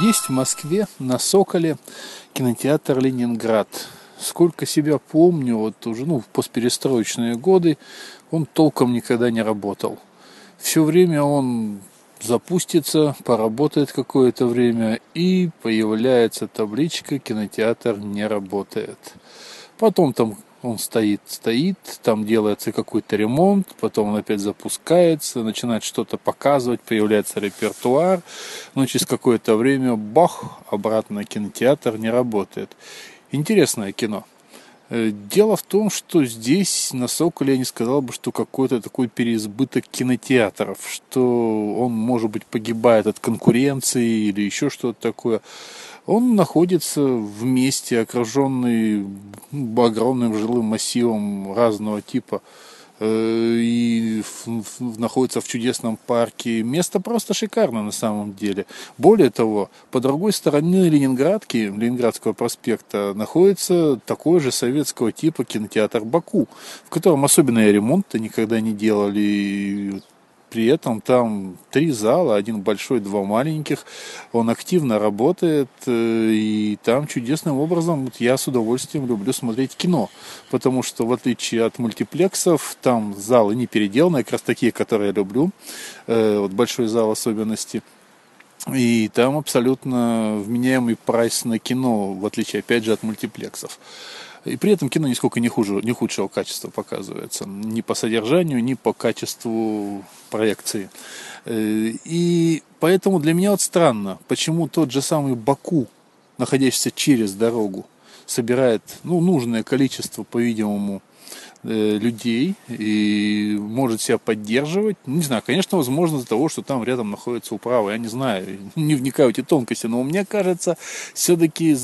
Есть в Москве на Соколе кинотеатр «Ленинград». Сколько себя помню, вот уже ну, в постперестроечные годы, он толком никогда не работал. Все время он запустится, поработает какое-то время и появляется табличка «Кинотеатр не работает». Потом там он стоит, стоит, там делается какой-то ремонт, потом он опять запускается, начинает что-то показывать, появляется репертуар, но через какое-то время, бах, обратно кинотеатр не работает. Интересное кино. Э, дело в том, что здесь на Соколе я не сказал бы, что какой-то такой переизбыток кинотеатров, что он, может быть, погибает от конкуренции или еще что-то такое. Он находится в месте, окруженный огромным жилым массивом разного типа э, и находится в чудесном парке. Место просто шикарно на самом деле. Более того, по другой стороне Ленинградки, Ленинградского проспекта, находится такой же советского типа кинотеатр «Баку», в котором особенно ремонт-то никогда не делали. При этом там три зала, один большой, два маленьких. Он активно работает, э, и там чудесным образом я с удовольствием люблю смотреть кино. Потому что, в отличие от мультиплексов, там залы не переделаны, как раз такие, которые я люблю. Э, вот большой зал особенности. И там абсолютно вменяемый прайс на кино, в отличие, опять же, от мультиплексов. И при этом кино нисколько не, хуже, не худшего качества показывается. Ни по содержанию, ни по качеству проекции. Э, и поэтому для меня вот странно, почему тот же самый Баку, находящийся через дорогу, собирает ну, нужное количество, по-видимому, людей и может себя поддерживать. Не знаю, конечно, возможно, из-за того, что там рядом находится управа. Я не знаю, не вникаю в эти тонкости, но мне кажется, все-таки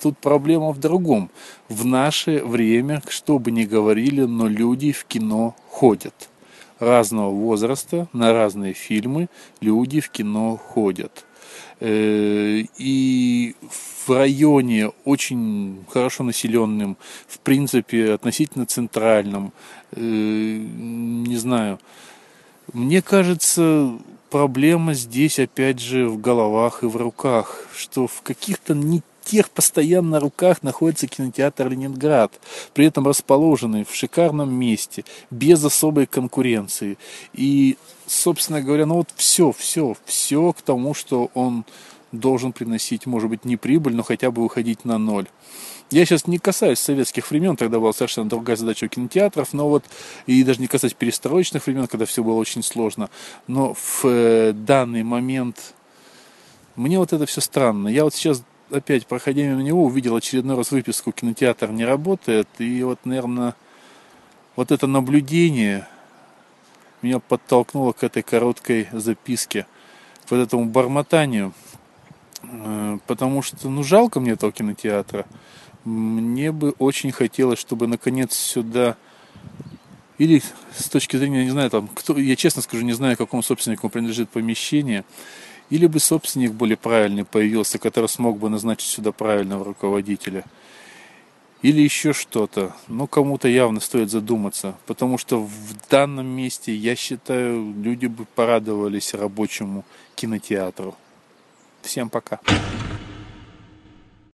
тут проблема в другом. В наше время, что бы ни говорили, но люди в кино ходят. Разного возраста, на разные фильмы люди в кино ходят. Э, и в районе очень хорошо населенным, в принципе, относительно центральном, э, не знаю, мне кажется, проблема здесь, опять же, в головах и в руках, что в каких-то не тех постоянно руках находится кинотеатр Ленинград, при этом расположенный в шикарном месте, без особой конкуренции. И, собственно говоря, ну вот все, все, все к тому, что он должен приносить, может быть, не прибыль, но хотя бы выходить на ноль. Я сейчас не касаюсь советских времен, тогда была совершенно другая задача у кинотеатров, но вот, и даже не касаюсь перестроечных времен, когда все было очень сложно, но в э, данный момент мне вот это все странно. Я вот сейчас опять, проходя мимо него, увидел очередной раз выписку «Кинотеатр не работает», и вот, наверное, вот это наблюдение меня подтолкнуло к этой короткой записке, к вот этому бормотанию – Э, потому что, ну, жалко мне этого кинотеатра. Мне бы очень хотелось, чтобы наконец сюда или с точки зрения, не знаю, там, кто, я честно скажу, не знаю, какому собственнику принадлежит помещение, или бы собственник более правильный появился, который смог бы назначить сюда правильного руководителя, или еще что-то. Но кому-то явно стоит задуматься, потому что в данном месте, я считаю, люди бы порадовались рабочему кинотеатру. Всем пока.